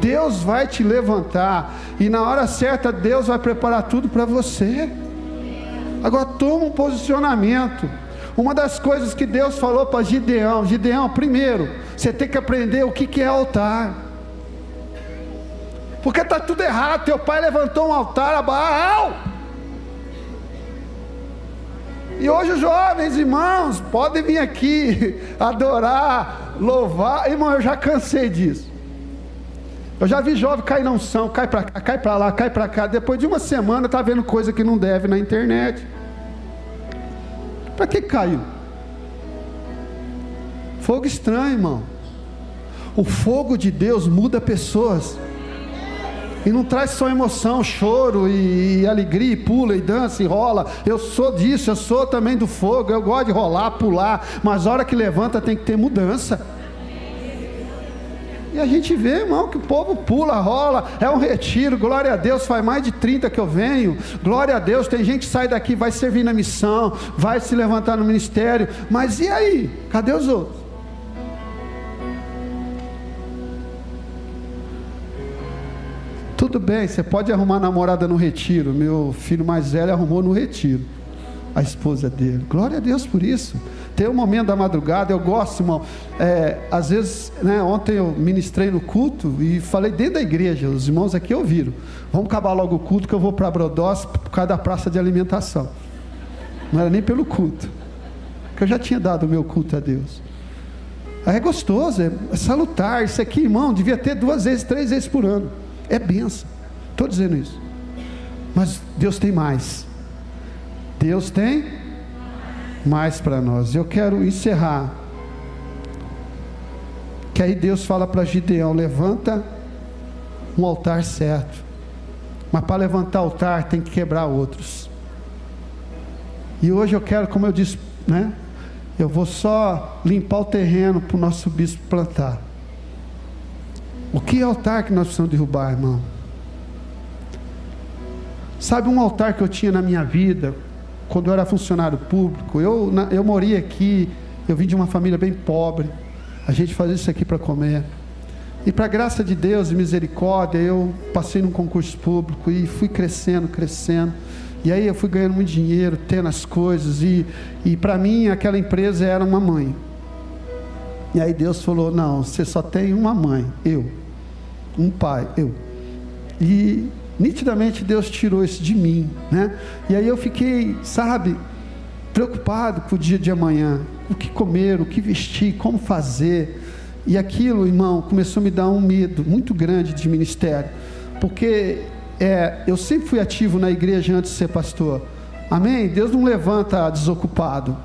Deus vai te levantar. E na hora certa, Deus vai preparar tudo para você. Agora toma um posicionamento. Uma das coisas que Deus falou para Gideão: Gideão, primeiro, você tem que aprender o que, que é altar. Porque está tudo errado. Teu pai levantou um altar a Baal. E hoje os jovens irmãos podem vir aqui adorar, louvar. Irmão, eu já cansei disso. Eu já vi jovem cair na unção, cai para cá, cai para lá, cai para cá. Depois de uma semana está vendo coisa que não deve na internet. Para que caiu? Fogo estranho, irmão. O fogo de Deus muda pessoas. E não traz só emoção, choro e, e, alegria, e pula e dança e rola. Eu sou disso, eu sou também do fogo. Eu gosto de rolar, pular. Mas a hora que levanta tem que ter mudança. E a gente vê, irmão, que o povo pula, rola, é um retiro, glória a Deus, faz mais de 30 que eu venho, glória a Deus, tem gente que sai daqui, vai servir na missão, vai se levantar no ministério, mas e aí? Cadê os outros? Tudo bem, você pode arrumar namorada no retiro. Meu filho mais velho arrumou no retiro a esposa dele. Glória a Deus por isso. Tem um momento da madrugada, eu gosto, irmão. É, às vezes, né, ontem eu ministrei no culto e falei dentro da igreja, os irmãos aqui ouviram. Vamos acabar logo o culto que eu vou para Brodós por causa da praça de alimentação. Não era nem pelo culto. Que eu já tinha dado o meu culto a Deus. Aí é gostoso, é salutar. Isso aqui, irmão, devia ter duas vezes, três vezes por ano. É benção. Estou dizendo isso. Mas Deus tem mais. Deus tem mais para nós. Eu quero encerrar. Que aí Deus fala para Gideão: levanta um altar certo. Mas para levantar altar tem que quebrar outros. E hoje eu quero, como eu disse, né? Eu vou só limpar o terreno para o nosso bispo plantar. O que é altar que nós precisamos derrubar, irmão? Sabe um altar que eu tinha na minha vida, quando eu era funcionário público? Eu, eu morei aqui, eu vim de uma família bem pobre. A gente fazia isso aqui para comer. E para graça de Deus e misericórdia, eu passei num concurso público e fui crescendo, crescendo. E aí eu fui ganhando muito dinheiro, tendo as coisas. E, e para mim aquela empresa era uma mãe. E aí Deus falou: Não, você só tem uma mãe, eu um pai, eu. E nitidamente Deus tirou isso de mim, né? E aí eu fiquei, sabe, preocupado com o dia de amanhã, o que comer, o que vestir, como fazer. E aquilo, irmão, começou a me dar um medo muito grande de ministério, porque é, eu sempre fui ativo na igreja antes de ser pastor. Amém? Deus não levanta desocupado.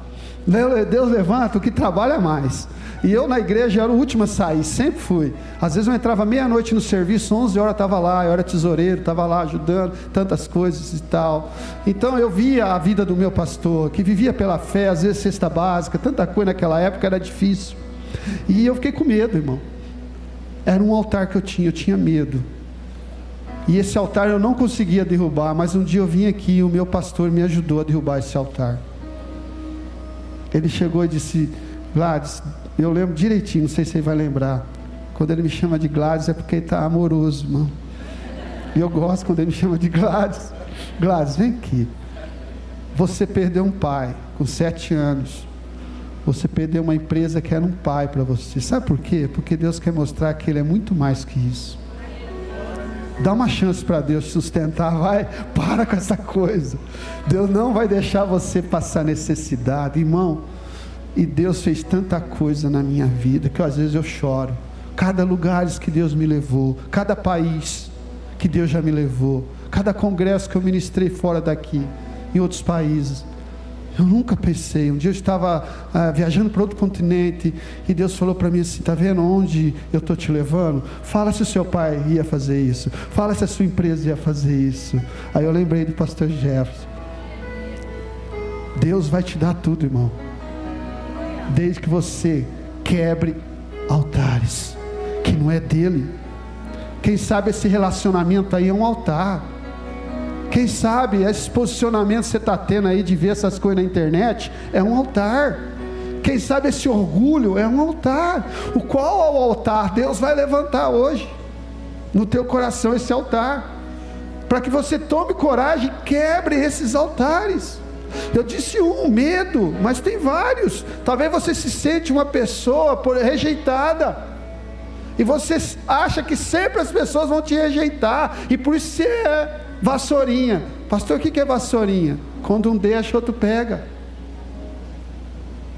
Deus levanta o que trabalha mais. E eu na igreja era o último a sair, sempre fui. Às vezes eu entrava meia-noite no serviço, 11 horas estava lá, eu era tesoureiro, estava lá ajudando, tantas coisas e tal. Então eu via a vida do meu pastor, que vivia pela fé, às vezes cesta básica, tanta coisa naquela época era difícil. E eu fiquei com medo, irmão. Era um altar que eu tinha, eu tinha medo. E esse altar eu não conseguia derrubar, mas um dia eu vim aqui e o meu pastor me ajudou a derrubar esse altar. Ele chegou e disse: Gladys, eu lembro direitinho, não sei se você vai lembrar. Quando ele me chama de Gladys é porque ele está amoroso, irmão. E eu gosto quando ele me chama de Gladys. Gladys, vem aqui. Você perdeu um pai com sete anos. Você perdeu uma empresa que era um pai para você. Sabe por quê? Porque Deus quer mostrar que Ele é muito mais que isso. Dá uma chance para Deus sustentar, vai, para com essa coisa. Deus não vai deixar você passar necessidade, irmão. E Deus fez tanta coisa na minha vida que às vezes eu choro. Cada lugar que Deus me levou, cada país que Deus já me levou, cada congresso que eu ministrei fora daqui, em outros países. Eu nunca pensei. Um dia eu estava ah, viajando para outro continente e Deus falou para mim assim: Está vendo onde eu estou te levando? Fala se o seu pai ia fazer isso. Fala se a sua empresa ia fazer isso. Aí eu lembrei do pastor Jefferson. Deus vai te dar tudo, irmão desde que você quebre altares que não é dele. Quem sabe esse relacionamento aí é um altar. Quem sabe esse posicionamento que você está tendo aí de ver essas coisas na internet é um altar. Quem sabe esse orgulho é um altar. O qual é o altar? Deus vai levantar hoje no teu coração esse altar, para que você tome coragem e quebre esses altares. Eu disse um, medo, mas tem vários. Talvez você se sente uma pessoa rejeitada. E você acha que sempre as pessoas vão te rejeitar. E por isso você é vassourinha. Pastor, o que é vassourinha? Quando um deixa, outro pega.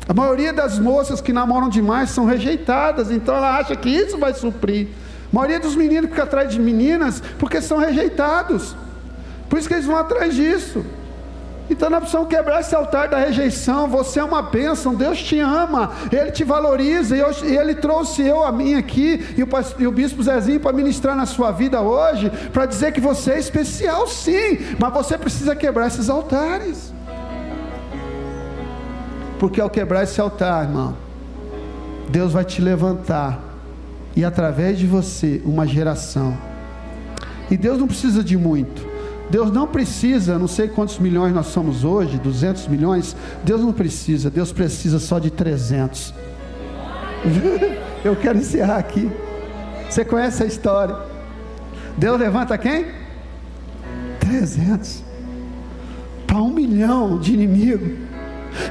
A maioria das moças que namoram demais são rejeitadas, então ela acha que isso vai suprir. A maioria dos meninos fica atrás de meninas porque são rejeitados. Por isso que eles vão atrás disso. Então nós precisamos quebrar esse altar da rejeição. Você é uma bênção, Deus te ama, Ele te valoriza. E, eu, e Ele trouxe eu a mim aqui e o, e o bispo Zezinho para ministrar na sua vida hoje, para dizer que você é especial, sim, mas você precisa quebrar esses altares. Porque ao quebrar esse altar, irmão, Deus vai te levantar e através de você uma geração. E Deus não precisa de muito. Deus não precisa, não sei quantos milhões nós somos hoje, 200 milhões. Deus não precisa, Deus precisa só de 300. Eu quero encerrar aqui. Você conhece a história? Deus levanta quem? 300 para um milhão de inimigos.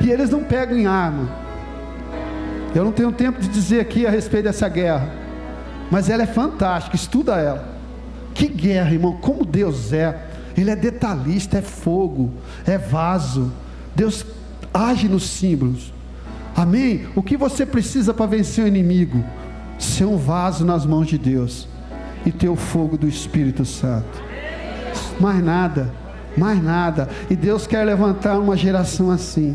E eles não pegam em arma. Eu não tenho tempo de dizer aqui a respeito dessa guerra, mas ela é fantástica. Estuda ela. Que guerra, irmão! Como Deus é. Ele é detalhista, é fogo, é vaso. Deus age nos símbolos. Amém? O que você precisa para vencer o inimigo? Ser um vaso nas mãos de Deus e ter o fogo do Espírito Santo. Mais nada, mais nada. E Deus quer levantar uma geração assim,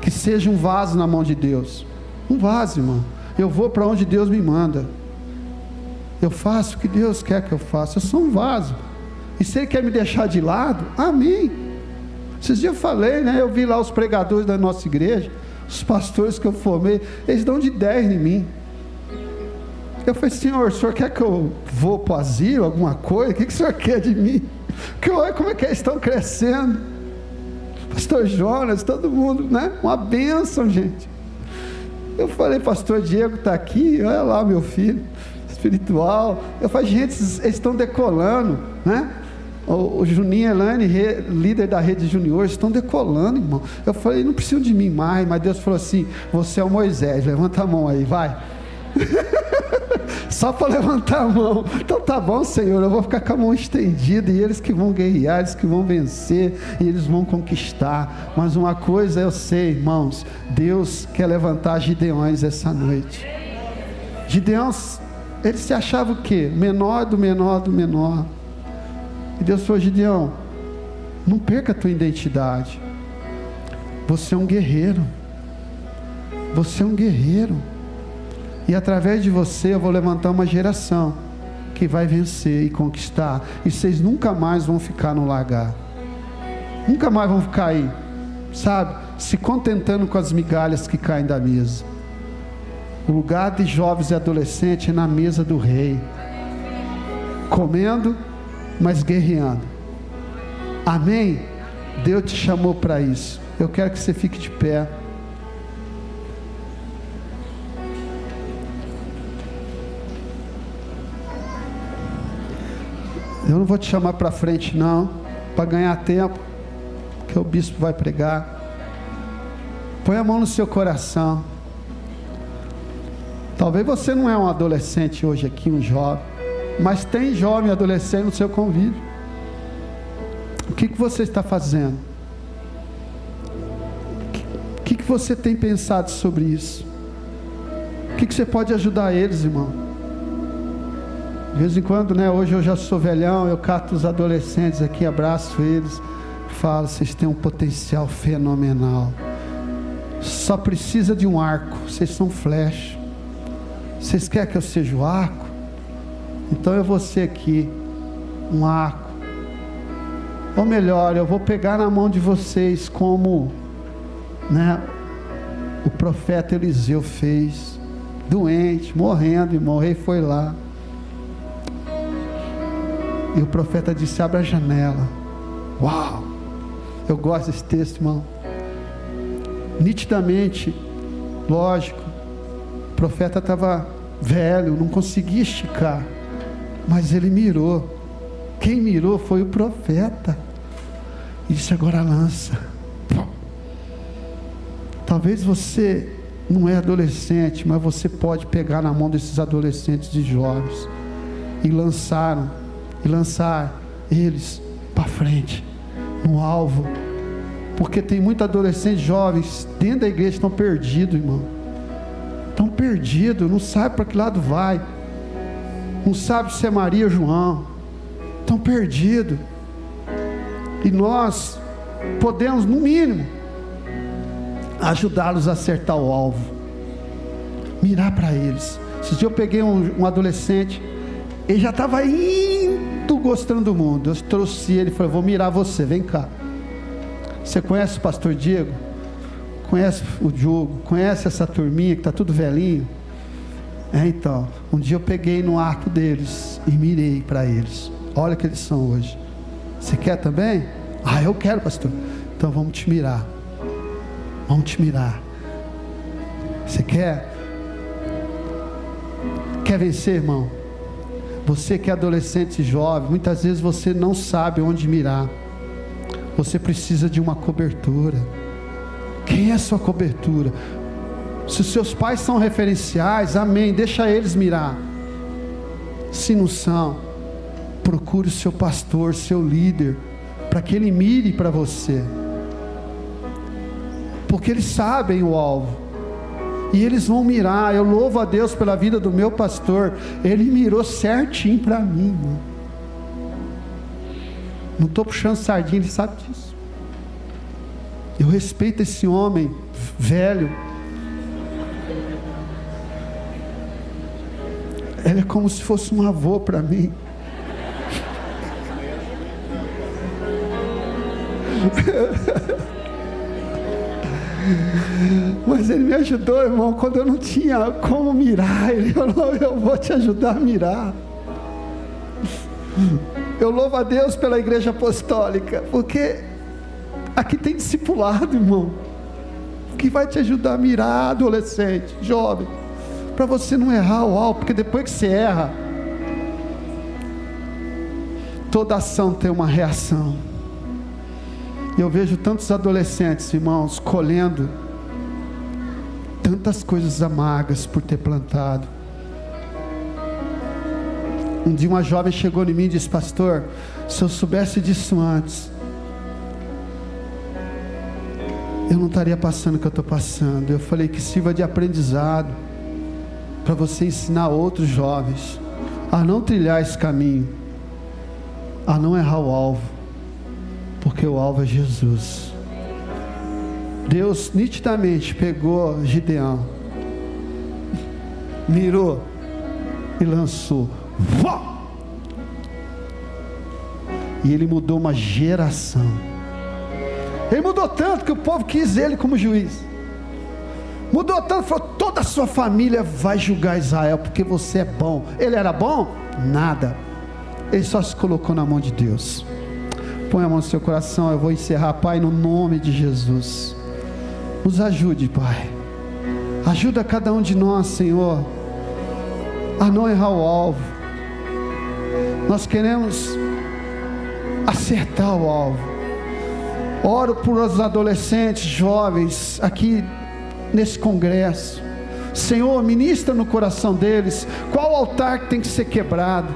que seja um vaso na mão de Deus. Um vaso, irmão. Eu vou para onde Deus me manda. Eu faço o que Deus quer que eu faça. Eu sou um vaso. E se Ele quer me deixar de lado, amém. Esses dias eu falei, né? Eu vi lá os pregadores da nossa igreja, os pastores que eu formei, eles dão de 10 em mim. Eu falei, Senhor, o senhor quer que eu vou para o asilo, alguma coisa? O que, que o senhor quer de mim? Que olha como é que eles estão crescendo. Pastor Jonas, todo mundo, né? Uma bênção, gente. Eu falei, pastor Diego está aqui, olha lá meu filho, espiritual. Eu falei, gente, eles estão decolando, né? O, Juninho Elane, líder da rede junior, estão decolando, irmão. Eu falei, não precisam de mim mais, mas Deus falou assim: você é o Moisés, levanta a mão aí, vai. Só para levantar a mão. Então tá bom, Senhor, eu vou ficar com a mão estendida e eles que vão guerrear, eles que vão vencer e eles vão conquistar. Mas uma coisa eu sei, irmãos, Deus quer levantar Gideões essa noite. Gideão, ele se achava o quê? Menor do menor do menor. E Deus falou: Gideão, não perca a tua identidade. Você é um guerreiro. Você é um guerreiro. E através de você eu vou levantar uma geração que vai vencer e conquistar. E vocês nunca mais vão ficar no lagar. Nunca mais vão ficar aí, sabe? Se contentando com as migalhas que caem da mesa. O lugar de jovens e adolescentes é na mesa do rei. Comendo mas guerreando. Amém? Deus te chamou para isso. Eu quero que você fique de pé. Eu não vou te chamar para frente, não, para ganhar tempo, que o bispo vai pregar. Põe a mão no seu coração. Talvez você não é um adolescente hoje aqui, um jovem. Mas tem jovem adolescente no seu convívio. O que, que você está fazendo? O que, que você tem pensado sobre isso? O que, que você pode ajudar eles, irmão? De vez em quando, né? Hoje eu já sou velhão, eu cato os adolescentes aqui, abraço eles, falo, vocês têm um potencial fenomenal. Só precisa de um arco, vocês são flecha. Vocês querem que eu seja o arco? Então eu vou ser aqui um arco. Ou melhor, eu vou pegar na mão de vocês como né, o profeta Eliseu fez, doente, morrendo, e morrer foi lá. E o profeta disse: abre a janela. Uau! Eu gosto desse texto, irmão. Nitidamente, lógico, o profeta estava velho, não conseguia esticar. Mas ele mirou. Quem mirou foi o profeta. Disse: agora lança. Talvez você não é adolescente, mas você pode pegar na mão desses adolescentes e jovens e lançaram e lançar eles para frente no alvo. Porque tem muitos adolescentes jovens dentro da igreja estão perdidos, irmão. Estão perdidos, não sabe para que lado vai. Não sabe se é Maria ou João. Estão perdidos. E nós podemos, no mínimo, ajudá-los a acertar o alvo, mirar para eles. Esse dia eu peguei um, um adolescente, ele já estava indo gostando do mundo. Eu trouxe ele e falei: Vou mirar você, vem cá. Você conhece o pastor Diego? Conhece o Diogo? Conhece essa turminha que está tudo velhinho? É, então, um dia eu peguei no arco deles e mirei para eles. Olha que eles são hoje. Você quer também? Ah, eu quero, pastor. Então vamos te mirar. Vamos te mirar. Você quer? Quer vencer, irmão? Você que é adolescente e jovem, muitas vezes você não sabe onde mirar. Você precisa de uma cobertura. Quem é a sua cobertura? Se os seus pais são referenciais, amém, deixa eles mirar. Se não são, procure o seu pastor, seu líder, para que ele mire para você porque eles sabem o alvo. E eles vão mirar. Eu louvo a Deus pela vida do meu pastor. Ele mirou certinho para mim. Não estou puxando sardinha, ele sabe disso. Eu respeito esse homem velho. Ele é como se fosse um avô para mim. Mas ele me ajudou, irmão, quando eu não tinha como mirar. Ele falou: Eu vou te ajudar a mirar. Eu louvo a Deus pela igreja apostólica, porque aqui tem discipulado, irmão, que vai te ajudar a mirar, adolescente, jovem, para você não errar o alvo, porque depois que você erra, toda ação tem uma reação. E eu vejo tantos adolescentes, irmãos, colhendo tantas coisas amargas por ter plantado. Um dia uma jovem chegou em mim e disse: Pastor, se eu soubesse disso antes, eu não estaria passando o que eu estou passando. Eu falei que sirva de aprendizado para você ensinar outros jovens a não trilhar esse caminho, a não errar o alvo porque o alvo é Jesus. Deus nitidamente pegou Gideão, mirou e lançou. E ele mudou uma geração. Ele mudou tanto que o povo quis ele como juiz. Mudou tanto, falou: toda a sua família vai julgar Israel, porque você é bom. Ele era bom? Nada. Ele só se colocou na mão de Deus. Põe a mão no seu coração, eu vou encerrar, Pai, no nome de Jesus. Nos ajude, Pai. Ajuda cada um de nós, Senhor, a não errar o alvo. Nós queremos acertar o alvo. Oro por os adolescentes, jovens, aqui nesse congresso. Senhor, ministra no coração deles qual altar que tem que ser quebrado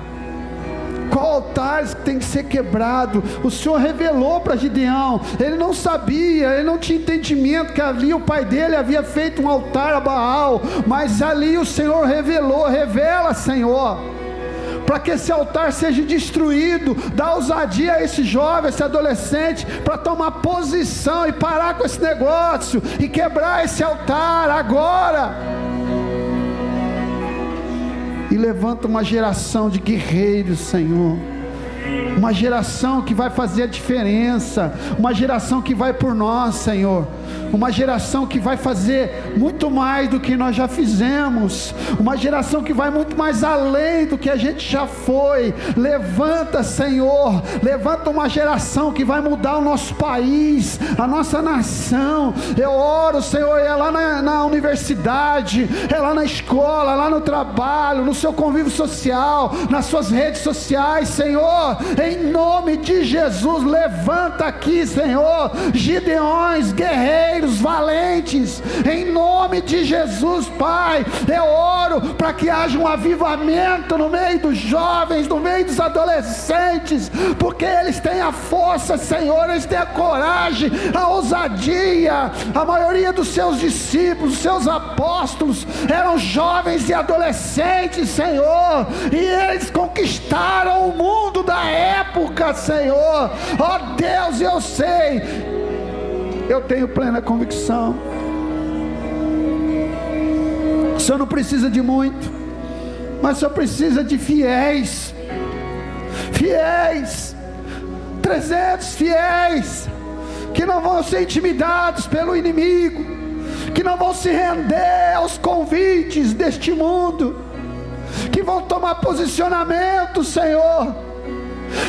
qual altar tem que ser quebrado? O Senhor revelou para Gideão. Ele não sabia, ele não tinha entendimento que ali o pai dele havia feito um altar a Baal, mas ali o Senhor revelou, revela, Senhor para que esse altar seja destruído, dá ousadia a esse jovem, esse adolescente, para tomar posição e parar com esse negócio e quebrar esse altar agora. E levanta uma geração de guerreiros, Senhor. Uma geração que vai fazer a diferença, uma geração que vai por nós, Senhor uma geração que vai fazer muito mais do que nós já fizemos, uma geração que vai muito mais além do que a gente já foi. Levanta, Senhor, levanta uma geração que vai mudar o nosso país, a nossa nação. Eu oro, Senhor, é lá na, na universidade, é lá na escola, lá no trabalho, no seu convívio social, nas suas redes sociais, Senhor, Em nome de Jesus, levanta aqui, Senhor, gideões, guerreiros, valentes. Em nome de Jesus, Pai, eu oro para que haja um avivamento no meio dos jovens, no meio dos adolescentes, porque eles têm a força, Senhor, eles têm a coragem, a ousadia. A maioria dos seus discípulos, seus apóstolos, eram jovens e adolescentes, Senhor, e eles conquistaram o mundo da época, Senhor. Ó oh, Deus, eu sei, eu tenho plena convicção. O Senhor não precisa de muito, mas só precisa de fiéis, fiéis, trezentos fiéis, que não vão ser intimidados pelo inimigo, que não vão se render aos convites deste mundo, que vão tomar posicionamento, Senhor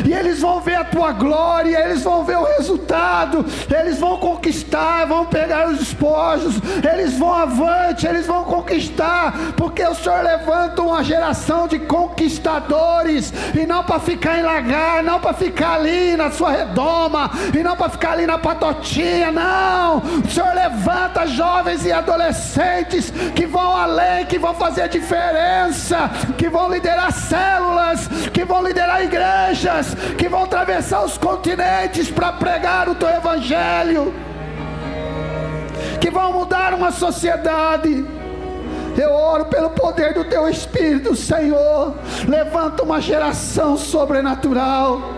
e eles vão ver a tua glória, eles vão ver o resultado, eles vão conquistar, vão pegar os despojos, eles vão avante, eles vão conquistar, porque o Senhor levanta uma geração de conquistadores, e não para ficar em lagar, não para ficar ali na sua redoma, e não para ficar ali na patotinha, não. O Senhor levanta jovens e adolescentes que vão além, que vão fazer diferença, que vão liderar células, que vão liderar igrejas que vão atravessar os continentes para pregar o teu evangelho, que vão mudar uma sociedade. Eu oro pelo poder do teu Espírito, Senhor. Levanta uma geração sobrenatural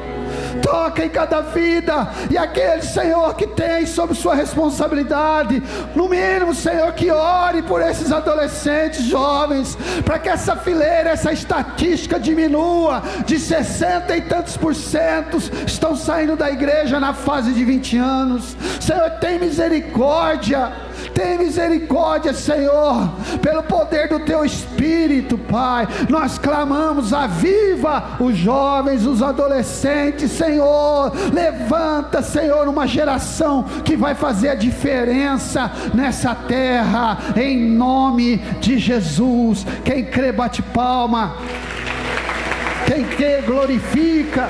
toca em cada vida, e aquele Senhor que tem sob sua responsabilidade, no mínimo, Senhor, que ore por esses adolescentes, jovens, para que essa fileira, essa estatística diminua de 60 e tantos por cento estão saindo da igreja na fase de 20 anos. Senhor, tem misericórdia tem misericórdia, Senhor, pelo poder do teu Espírito, Pai. Nós clamamos: aviva os jovens, os adolescentes, Senhor. Levanta, Senhor, uma geração que vai fazer a diferença nessa terra, em nome de Jesus. Quem crê, bate palma. Quem crê, glorifica.